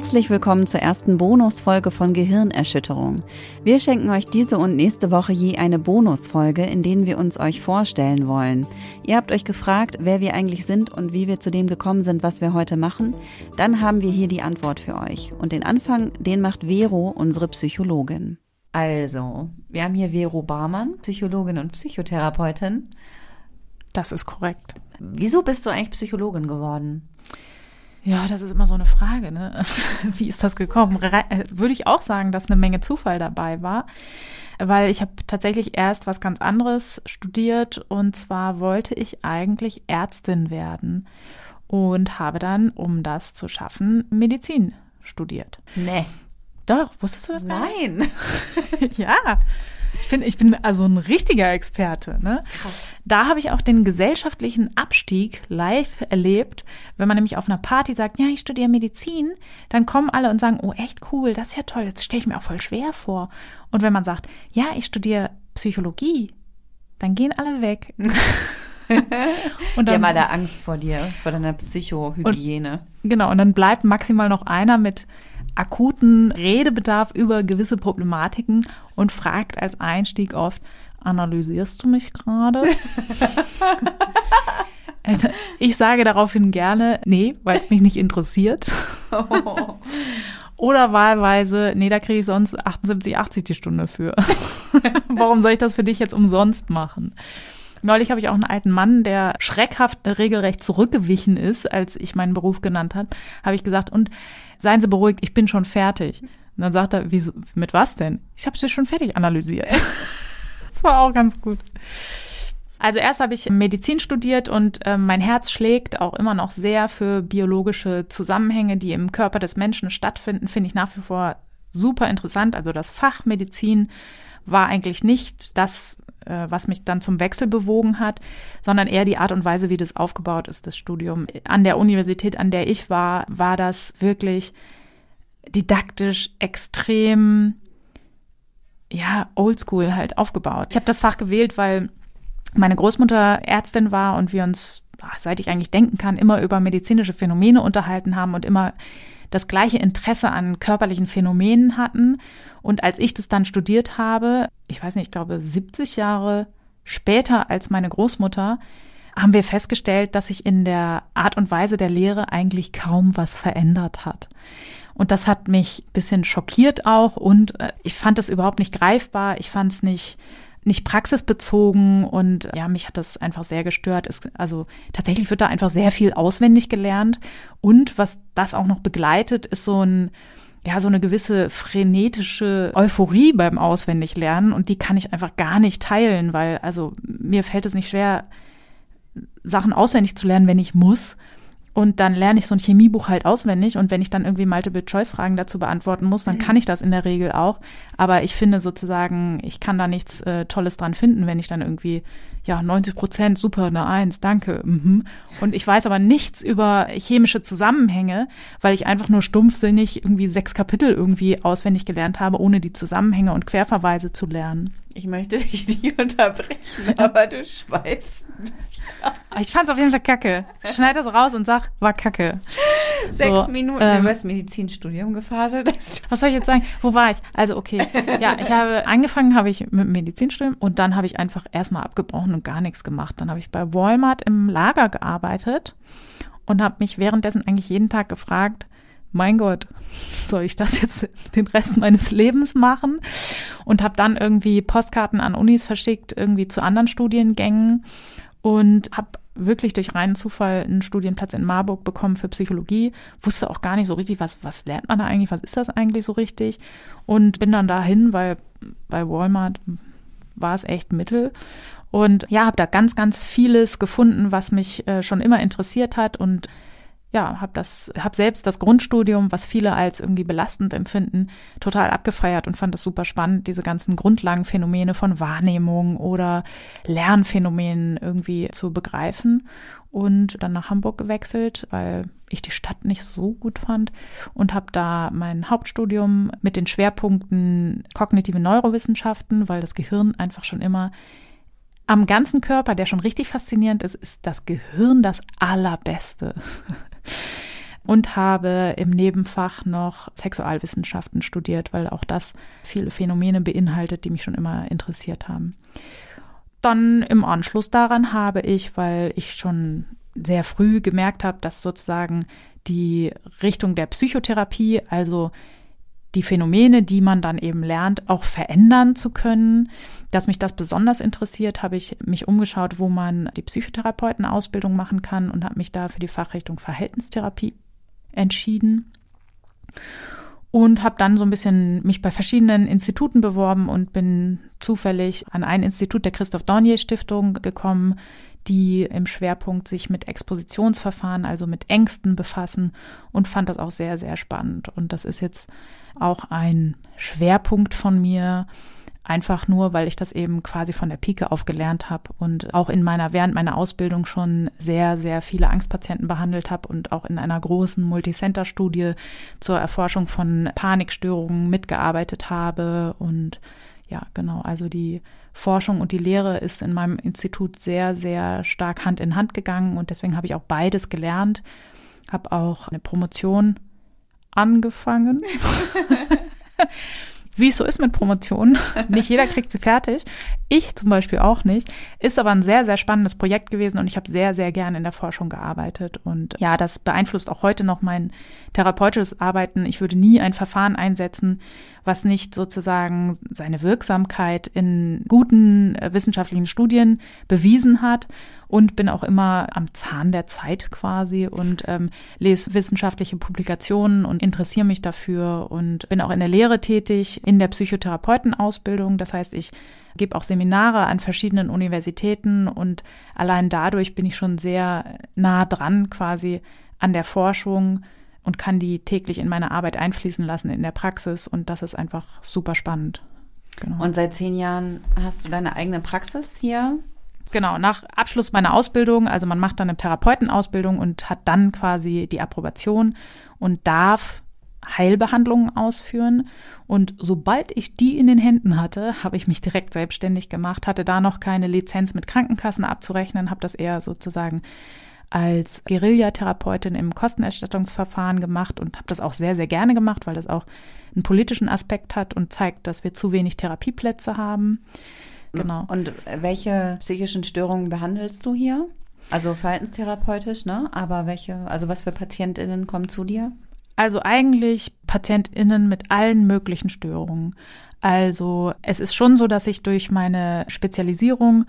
Herzlich willkommen zur ersten Bonusfolge von Gehirnerschütterung. Wir schenken euch diese und nächste Woche je eine Bonusfolge, in denen wir uns euch vorstellen wollen. Ihr habt euch gefragt, wer wir eigentlich sind und wie wir zu dem gekommen sind, was wir heute machen. Dann haben wir hier die Antwort für euch. Und den Anfang, den macht Vero, unsere Psychologin. Also, wir haben hier Vero Barmann, Psychologin und Psychotherapeutin. Das ist korrekt. Wieso bist du eigentlich Psychologin geworden? Ja, das ist immer so eine Frage. Ne? Wie ist das gekommen? Re äh, Würde ich auch sagen, dass eine Menge Zufall dabei war, weil ich habe tatsächlich erst was ganz anderes studiert und zwar wollte ich eigentlich Ärztin werden und habe dann, um das zu schaffen, Medizin studiert. Nee. Doch, wusstest du das Nein. ja. Ich finde, ich bin also ein richtiger Experte. Ne? Krass. Da habe ich auch den gesellschaftlichen Abstieg live erlebt. Wenn man nämlich auf einer Party sagt, ja, ich studiere Medizin, dann kommen alle und sagen, oh, echt cool, das ist ja toll, das stelle ich mir auch voll schwer vor. Und wenn man sagt, ja, ich studiere Psychologie, dann gehen alle weg. und dann, Die haben alle Angst vor dir, vor deiner Psychohygiene. Und, genau, und dann bleibt maximal noch einer mit akuten Redebedarf über gewisse Problematiken und fragt als Einstieg oft, analysierst du mich gerade? ich sage daraufhin gerne, nee, weil es mich nicht interessiert. Oder wahlweise, nee, da kriege ich sonst 78, 80 die Stunde für. Warum soll ich das für dich jetzt umsonst machen? Neulich habe ich auch einen alten Mann, der schreckhaft regelrecht zurückgewichen ist, als ich meinen Beruf genannt habe, habe ich gesagt, und seien Sie beruhigt, ich bin schon fertig. Und dann sagt er, wieso, mit was denn? Ich habe sie schon fertig analysiert. das war auch ganz gut. Also erst habe ich Medizin studiert und äh, mein Herz schlägt auch immer noch sehr für biologische Zusammenhänge, die im Körper des Menschen stattfinden, finde ich nach wie vor super interessant. Also das Fach Medizin war eigentlich nicht das, äh, was mich dann zum Wechsel bewogen hat, sondern eher die Art und Weise, wie das aufgebaut ist, das Studium. An der Universität, an der ich war, war das wirklich didaktisch extrem, ja, oldschool halt aufgebaut. Ich habe das Fach gewählt, weil meine Großmutter Ärztin war und wir uns, ah, seit ich eigentlich denken kann, immer über medizinische Phänomene unterhalten haben und immer das gleiche Interesse an körperlichen Phänomenen hatten. Und als ich das dann studiert habe, ich weiß nicht, ich glaube 70 Jahre später als meine Großmutter, haben wir festgestellt, dass sich in der Art und Weise der Lehre eigentlich kaum was verändert hat. Und das hat mich ein bisschen schockiert auch und äh, ich fand es überhaupt nicht greifbar. Ich fand es nicht nicht praxisbezogen und ja, mich hat das einfach sehr gestört. Es, also tatsächlich wird da einfach sehr viel auswendig gelernt und was das auch noch begleitet, ist so ein ja, so eine gewisse frenetische Euphorie beim Auswendiglernen und die kann ich einfach gar nicht teilen, weil also mir fällt es nicht schwer, Sachen auswendig zu lernen, wenn ich muss. Und dann lerne ich so ein Chemiebuch halt auswendig und wenn ich dann irgendwie Multiple-Choice-Fragen dazu beantworten muss, dann mhm. kann ich das in der Regel auch. Aber ich finde sozusagen, ich kann da nichts äh, Tolles dran finden, wenn ich dann irgendwie, ja, 90 Prozent, super, eine Eins, danke. Mhm. Und ich weiß aber nichts über chemische Zusammenhänge, weil ich einfach nur stumpfsinnig irgendwie sechs Kapitel irgendwie auswendig gelernt habe, ohne die Zusammenhänge und Querverweise zu lernen. Ich möchte dich nicht unterbrechen, aber du schweifst ein bisschen. Ich fand's auf jeden Fall kacke. Schneid das raus und sag, war kacke. Sechs so, Minuten ähm, über das Medizinstudium gefaselt. Was soll ich jetzt sagen? Wo war ich? Also, okay. Ja, ich habe angefangen, habe ich mit dem Medizinstudium und dann habe ich einfach erstmal abgebrochen und gar nichts gemacht. Dann habe ich bei Walmart im Lager gearbeitet und habe mich währenddessen eigentlich jeden Tag gefragt, mein Gott, soll ich das jetzt den Rest meines Lebens machen? Und habe dann irgendwie Postkarten an Unis verschickt, irgendwie zu anderen Studiengängen und habe wirklich durch reinen Zufall einen Studienplatz in Marburg bekommen für Psychologie. Wusste auch gar nicht so richtig, was, was lernt man da eigentlich, was ist das eigentlich so richtig? Und bin dann dahin, weil bei Walmart war es echt Mittel. Und ja, habe da ganz, ganz vieles gefunden, was mich äh, schon immer interessiert hat und ja, habe das, habe selbst das Grundstudium, was viele als irgendwie belastend empfinden, total abgefeiert und fand das super spannend, diese ganzen Grundlagenphänomene von Wahrnehmung oder Lernphänomenen irgendwie zu begreifen und dann nach Hamburg gewechselt, weil ich die Stadt nicht so gut fand und habe da mein Hauptstudium mit den Schwerpunkten kognitive Neurowissenschaften, weil das Gehirn einfach schon immer am ganzen Körper, der schon richtig faszinierend ist, ist das Gehirn das Allerbeste. und habe im Nebenfach noch Sexualwissenschaften studiert, weil auch das viele Phänomene beinhaltet, die mich schon immer interessiert haben. Dann im Anschluss daran habe ich, weil ich schon sehr früh gemerkt habe, dass sozusagen die Richtung der Psychotherapie, also die Phänomene, die man dann eben lernt, auch verändern zu können. Dass mich das besonders interessiert, habe ich mich umgeschaut, wo man die Psychotherapeutenausbildung machen kann und habe mich da für die Fachrichtung Verhaltenstherapie entschieden und habe dann so ein bisschen mich bei verschiedenen Instituten beworben und bin zufällig an ein Institut der Christoph Dornier Stiftung gekommen, die im Schwerpunkt sich mit Expositionsverfahren, also mit Ängsten befassen und fand das auch sehr, sehr spannend. Und das ist jetzt auch ein Schwerpunkt von mir, einfach nur, weil ich das eben quasi von der Pike auf gelernt habe und auch in meiner, während meiner Ausbildung schon sehr, sehr viele Angstpatienten behandelt habe und auch in einer großen Multicenter-Studie zur Erforschung von Panikstörungen mitgearbeitet habe und ja, genau, also die Forschung und die Lehre ist in meinem Institut sehr, sehr stark Hand in Hand gegangen und deswegen habe ich auch beides gelernt, habe auch eine Promotion angefangen. Wie es so ist mit Promotionen. Nicht jeder kriegt sie fertig. Ich zum Beispiel auch nicht. Ist aber ein sehr, sehr spannendes Projekt gewesen und ich habe sehr, sehr gerne in der Forschung gearbeitet. Und ja, das beeinflusst auch heute noch mein therapeutisches Arbeiten. Ich würde nie ein Verfahren einsetzen, was nicht sozusagen seine Wirksamkeit in guten äh, wissenschaftlichen Studien bewiesen hat und bin auch immer am Zahn der Zeit quasi und ähm, lese wissenschaftliche Publikationen und interessiere mich dafür und bin auch in der Lehre tätig, in der Psychotherapeutenausbildung. Das heißt, ich gebe auch Seminare an verschiedenen Universitäten und allein dadurch bin ich schon sehr nah dran quasi an der Forschung und kann die täglich in meine Arbeit einfließen lassen in der Praxis und das ist einfach super spannend. Genau. Und seit zehn Jahren hast du deine eigene Praxis hier? Genau, nach Abschluss meiner Ausbildung, also man macht dann eine Therapeutenausbildung und hat dann quasi die Approbation und darf Heilbehandlungen ausführen. Und sobald ich die in den Händen hatte, habe ich mich direkt selbstständig gemacht, hatte da noch keine Lizenz mit Krankenkassen abzurechnen, habe das eher sozusagen als Guerillatherapeutin im Kostenerstattungsverfahren gemacht und habe das auch sehr, sehr gerne gemacht, weil das auch einen politischen Aspekt hat und zeigt, dass wir zu wenig Therapieplätze haben. Genau. Und welche psychischen Störungen behandelst du hier? Also verhaltenstherapeutisch, ne? Aber welche, also was für PatientInnen kommen zu dir? Also eigentlich PatientInnen mit allen möglichen Störungen. Also es ist schon so, dass ich durch meine Spezialisierung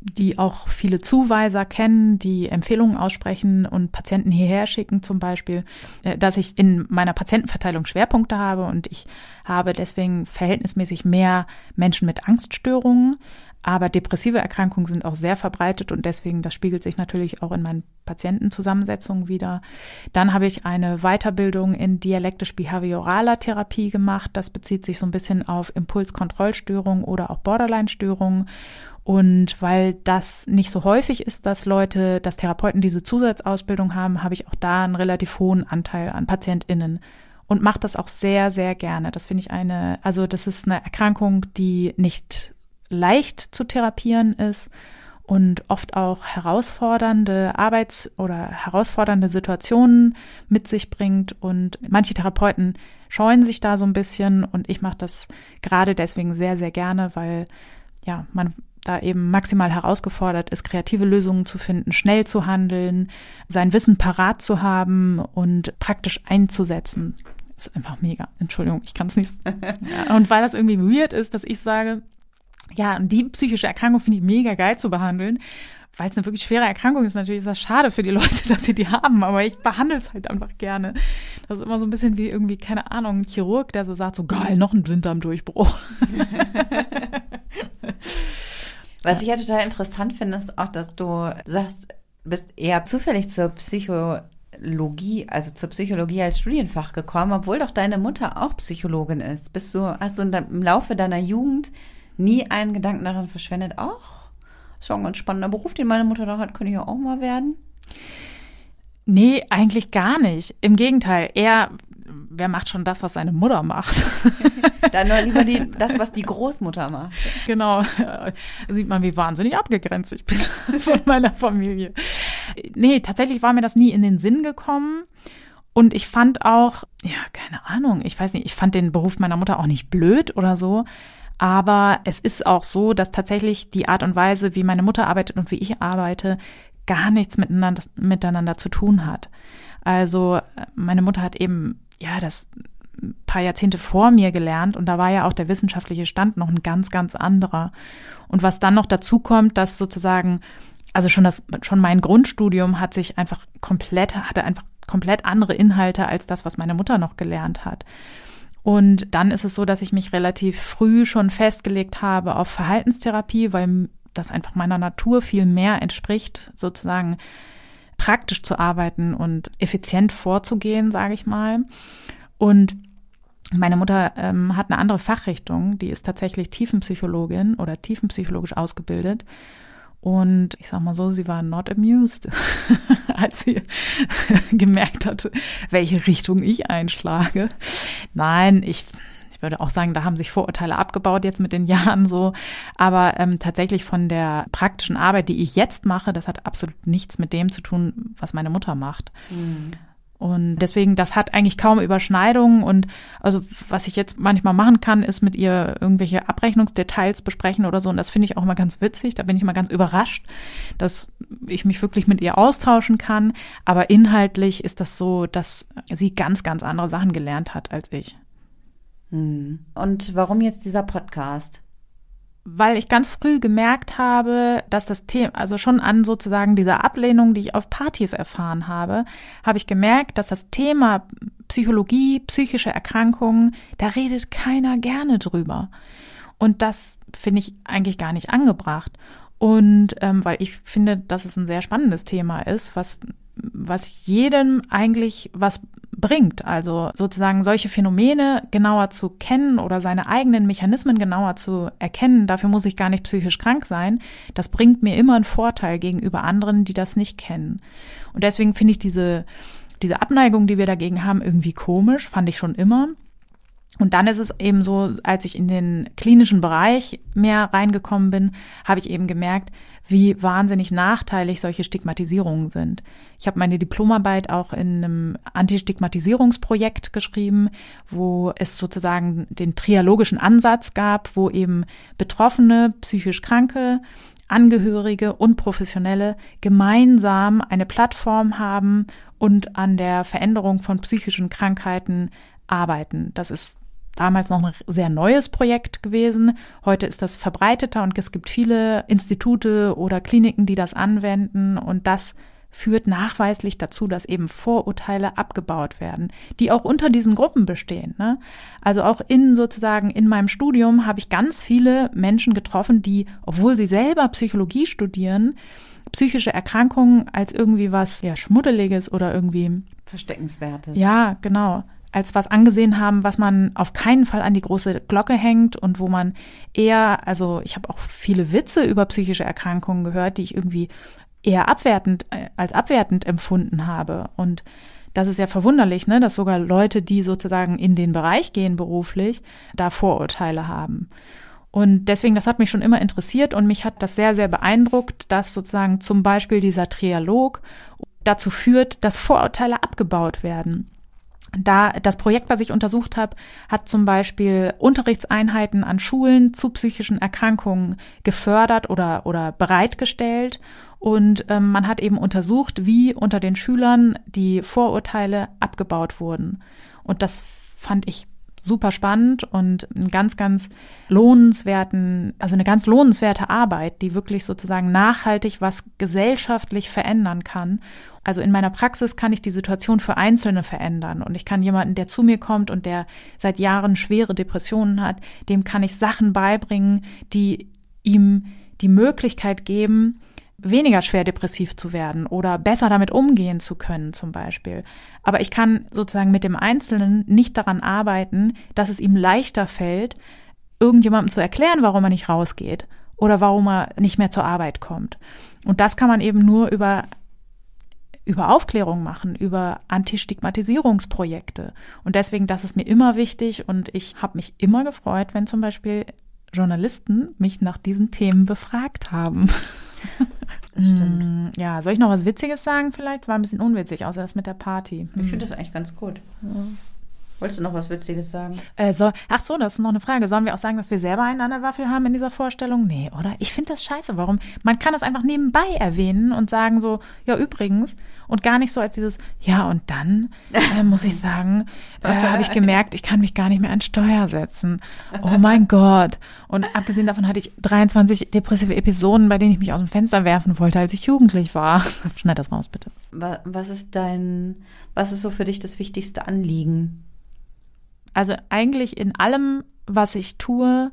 die auch viele Zuweiser kennen, die Empfehlungen aussprechen und Patienten hierher schicken zum Beispiel, äh, dass ich in meiner Patientenverteilung Schwerpunkte habe und ich habe deswegen verhältnismäßig mehr Menschen mit Angststörungen. Aber depressive Erkrankungen sind auch sehr verbreitet und deswegen, das spiegelt sich natürlich auch in meinen Patientenzusammensetzungen wieder. Dann habe ich eine Weiterbildung in dialektisch-behavioraler Therapie gemacht. Das bezieht sich so ein bisschen auf Impulskontrollstörungen oder auch Borderline-Störungen. Und weil das nicht so häufig ist, dass Leute, dass Therapeuten diese Zusatzausbildung haben, habe ich auch da einen relativ hohen Anteil an PatientInnen und mache das auch sehr, sehr gerne. Das finde ich eine, also das ist eine Erkrankung, die nicht leicht zu therapieren ist und oft auch herausfordernde Arbeits- oder herausfordernde Situationen mit sich bringt. Und manche Therapeuten scheuen sich da so ein bisschen und ich mache das gerade deswegen sehr, sehr gerne, weil ja, man da eben maximal herausgefordert ist, kreative Lösungen zu finden, schnell zu handeln, sein Wissen parat zu haben und praktisch einzusetzen. Ist einfach mega. Entschuldigung, ich kann es nicht. Und weil das irgendwie weird ist, dass ich sage, ja, die psychische Erkrankung finde ich mega geil zu behandeln. Weil es eine wirklich schwere Erkrankung ist, natürlich ist das schade für die Leute, dass sie die haben, aber ich behandle es halt einfach gerne. Das ist immer so ein bisschen wie irgendwie, keine Ahnung, ein Chirurg, der so sagt, so geil, noch ein Blinddarmdurchbruch. Was ich ja total interessant finde, ist auch, dass du sagst, bist eher zufällig zur Psychologie, also zur Psychologie als Studienfach gekommen, obwohl doch deine Mutter auch Psychologin ist. Bist du, hast du im Laufe deiner Jugend nie einen Gedanken daran verschwendet, ach, schon ein ganz spannender Beruf, den meine Mutter da hat, könnte ich ja auch mal werden? Nee, eigentlich gar nicht. Im Gegenteil, eher wer macht schon das, was seine Mutter macht? Dann nur lieber die, das, was die Großmutter macht. Genau. Sieht man, wie wahnsinnig abgegrenzt ich bin von meiner Familie. Nee, tatsächlich war mir das nie in den Sinn gekommen. Und ich fand auch, ja, keine Ahnung, ich weiß nicht, ich fand den Beruf meiner Mutter auch nicht blöd oder so. Aber es ist auch so, dass tatsächlich die Art und Weise, wie meine Mutter arbeitet und wie ich arbeite, gar nichts miteinander, miteinander zu tun hat. Also meine Mutter hat eben, ja, das paar Jahrzehnte vor mir gelernt und da war ja auch der wissenschaftliche Stand noch ein ganz, ganz anderer. Und was dann noch dazu kommt, dass sozusagen, also schon das, schon mein Grundstudium hat sich einfach komplett, hatte einfach komplett andere Inhalte als das, was meine Mutter noch gelernt hat. Und dann ist es so, dass ich mich relativ früh schon festgelegt habe auf Verhaltenstherapie, weil das einfach meiner Natur viel mehr entspricht, sozusagen praktisch zu arbeiten und effizient vorzugehen, sage ich mal. Und meine Mutter ähm, hat eine andere Fachrichtung, die ist tatsächlich Tiefenpsychologin oder tiefenpsychologisch ausgebildet. Und ich sag mal so, sie war not amused, als sie gemerkt hat, welche Richtung ich einschlage. Nein, ich, ich würde auch sagen, da haben sich Vorurteile abgebaut jetzt mit den Jahren so. Aber ähm, tatsächlich von der praktischen Arbeit, die ich jetzt mache, das hat absolut nichts mit dem zu tun, was meine Mutter macht. Mhm. Und deswegen, das hat eigentlich kaum Überschneidungen. Und also, was ich jetzt manchmal machen kann, ist mit ihr irgendwelche Abrechnungsdetails besprechen oder so. Und das finde ich auch immer ganz witzig. Da bin ich immer ganz überrascht, dass ich mich wirklich mit ihr austauschen kann. Aber inhaltlich ist das so, dass sie ganz, ganz andere Sachen gelernt hat als ich. Hm. Und warum jetzt dieser Podcast? Weil ich ganz früh gemerkt habe, dass das Thema, also schon an sozusagen dieser Ablehnung, die ich auf Partys erfahren habe, habe ich gemerkt, dass das Thema Psychologie, psychische Erkrankungen, da redet keiner gerne drüber. Und das finde ich eigentlich gar nicht angebracht. Und ähm, weil ich finde, dass es ein sehr spannendes Thema ist, was was jedem eigentlich was bringt. Also sozusagen solche Phänomene genauer zu kennen oder seine eigenen Mechanismen genauer zu erkennen, dafür muss ich gar nicht psychisch krank sein. Das bringt mir immer einen Vorteil gegenüber anderen, die das nicht kennen. Und deswegen finde ich diese, diese Abneigung, die wir dagegen haben, irgendwie komisch, fand ich schon immer. Und dann ist es eben so, als ich in den klinischen Bereich mehr reingekommen bin, habe ich eben gemerkt, wie wahnsinnig nachteilig solche Stigmatisierungen sind. Ich habe meine Diplomarbeit auch in einem Antistigmatisierungsprojekt geschrieben, wo es sozusagen den triologischen Ansatz gab, wo eben Betroffene, psychisch Kranke, Angehörige und Professionelle gemeinsam eine Plattform haben und an der Veränderung von psychischen Krankheiten arbeiten. Das ist damals noch ein sehr neues Projekt gewesen. Heute ist das verbreiteter und es gibt viele Institute oder Kliniken, die das anwenden und das führt nachweislich dazu, dass eben Vorurteile abgebaut werden, die auch unter diesen Gruppen bestehen. Ne? Also auch in sozusagen in meinem Studium habe ich ganz viele Menschen getroffen, die, obwohl sie selber Psychologie studieren, psychische Erkrankungen als irgendwie was ja schmuddeliges oder irgendwie Versteckenswertes. Ja, genau als was angesehen haben, was man auf keinen Fall an die große Glocke hängt und wo man eher, also ich habe auch viele Witze über psychische Erkrankungen gehört, die ich irgendwie eher abwertend äh, als abwertend empfunden habe und das ist ja verwunderlich, ne, dass sogar Leute, die sozusagen in den Bereich gehen beruflich, da Vorurteile haben. Und deswegen, das hat mich schon immer interessiert und mich hat das sehr, sehr beeindruckt, dass sozusagen zum Beispiel dieser Trialog dazu führt, dass Vorurteile abgebaut werden. Da das Projekt, was ich untersucht habe, hat zum Beispiel Unterrichtseinheiten an Schulen zu psychischen Erkrankungen gefördert oder, oder bereitgestellt. Und ähm, man hat eben untersucht, wie unter den Schülern die Vorurteile abgebaut wurden. Und das fand ich super spannend und einen ganz, ganz lohnenswerten, also eine ganz lohnenswerte Arbeit, die wirklich sozusagen nachhaltig was gesellschaftlich verändern kann. Also in meiner Praxis kann ich die Situation für Einzelne verändern und ich kann jemanden, der zu mir kommt und der seit Jahren schwere Depressionen hat, dem kann ich Sachen beibringen, die ihm die Möglichkeit geben, weniger schwer depressiv zu werden oder besser damit umgehen zu können zum Beispiel. Aber ich kann sozusagen mit dem Einzelnen nicht daran arbeiten, dass es ihm leichter fällt, irgendjemandem zu erklären, warum er nicht rausgeht oder warum er nicht mehr zur Arbeit kommt. Und das kann man eben nur über über Aufklärung machen, über Antistigmatisierungsprojekte. Und deswegen, das ist mir immer wichtig und ich habe mich immer gefreut, wenn zum Beispiel Journalisten mich nach diesen Themen befragt haben. Das stimmt. Mm, Ja, soll ich noch was Witziges sagen vielleicht? Es war ein bisschen unwitzig, außer das mit der Party. Ich finde das eigentlich ganz gut. Wolltest du noch was Witziges sagen? Äh, so, ach so, das ist noch eine Frage. Sollen wir auch sagen, dass wir selber einen an der Waffel haben in dieser Vorstellung? Nee, oder? Ich finde das scheiße. Warum? Man kann das einfach nebenbei erwähnen und sagen so, ja, übrigens. Und gar nicht so als dieses, ja, und dann äh, muss ich sagen, äh, habe ich gemerkt, ich kann mich gar nicht mehr an Steuer setzen. Oh mein Gott. Und abgesehen davon hatte ich 23 depressive Episoden, bei denen ich mich aus dem Fenster werfen wollte, als ich jugendlich war. Schneid das raus, bitte. Wa- Was ist dein, was ist so für dich das wichtigste Anliegen? Also eigentlich in allem, was ich tue,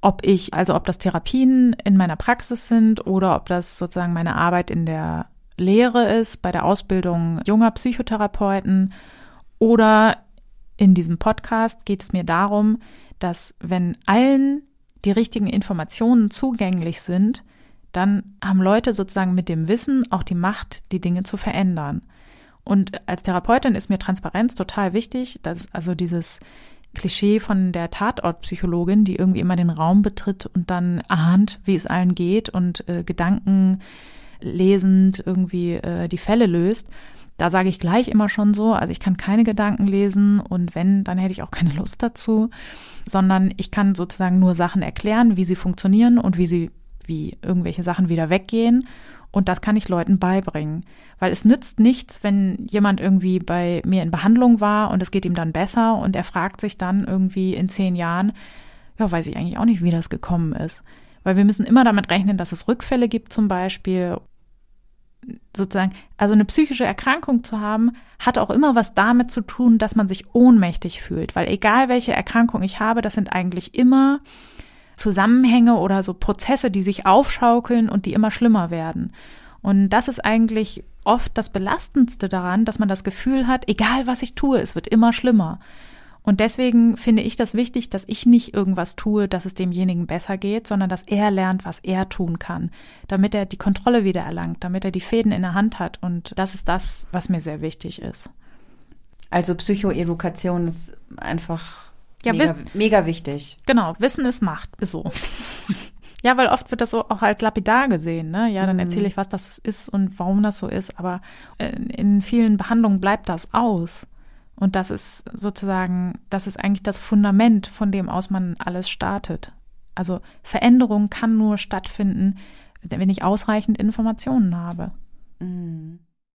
ob ich, also ob das Therapien in meiner Praxis sind oder ob das sozusagen meine Arbeit in der Lehre ist, bei der Ausbildung junger Psychotherapeuten oder in diesem Podcast geht es mir darum, dass wenn allen die richtigen Informationen zugänglich sind, dann haben Leute sozusagen mit dem Wissen auch die Macht, die Dinge zu verändern. Und als Therapeutin ist mir Transparenz total wichtig, dass also dieses Klischee von der Tatortpsychologin, die irgendwie immer den Raum betritt und dann ahnt, wie es allen geht und äh, Gedanken lesend irgendwie äh, die Fälle löst. Da sage ich gleich immer schon so, also ich kann keine Gedanken lesen und wenn, dann hätte ich auch keine Lust dazu, sondern ich kann sozusagen nur Sachen erklären, wie sie funktionieren und wie sie, wie irgendwelche Sachen wieder weggehen. Und das kann ich Leuten beibringen. Weil es nützt nichts, wenn jemand irgendwie bei mir in Behandlung war und es geht ihm dann besser und er fragt sich dann irgendwie in zehn Jahren, ja, weiß ich eigentlich auch nicht, wie das gekommen ist. Weil wir müssen immer damit rechnen, dass es Rückfälle gibt zum Beispiel. Sozusagen, also eine psychische Erkrankung zu haben, hat auch immer was damit zu tun, dass man sich ohnmächtig fühlt. Weil egal welche Erkrankung ich habe, das sind eigentlich immer Zusammenhänge oder so Prozesse, die sich aufschaukeln und die immer schlimmer werden. Und das ist eigentlich oft das Belastendste daran, dass man das Gefühl hat, egal was ich tue, es wird immer schlimmer. Und deswegen finde ich das wichtig, dass ich nicht irgendwas tue, dass es demjenigen besser geht, sondern dass er lernt, was er tun kann, damit er die Kontrolle wieder erlangt, damit er die Fäden in der Hand hat. Und das ist das, was mir sehr wichtig ist. Also Psychoedukation ist einfach Ja, mega, mega wichtig. Genau, Wissen ist Macht, ist so. ja, weil oft wird das so auch als lapidar gesehen, ne? Ja, dann erzähle ich, was das ist und warum das so ist, aber äh, in vielen Behandlungen bleibt das aus. Und das ist sozusagen, das ist eigentlich das Fundament, von dem aus man alles startet. Also Veränderung kann nur stattfinden, wenn ich ausreichend Informationen habe. Mhm.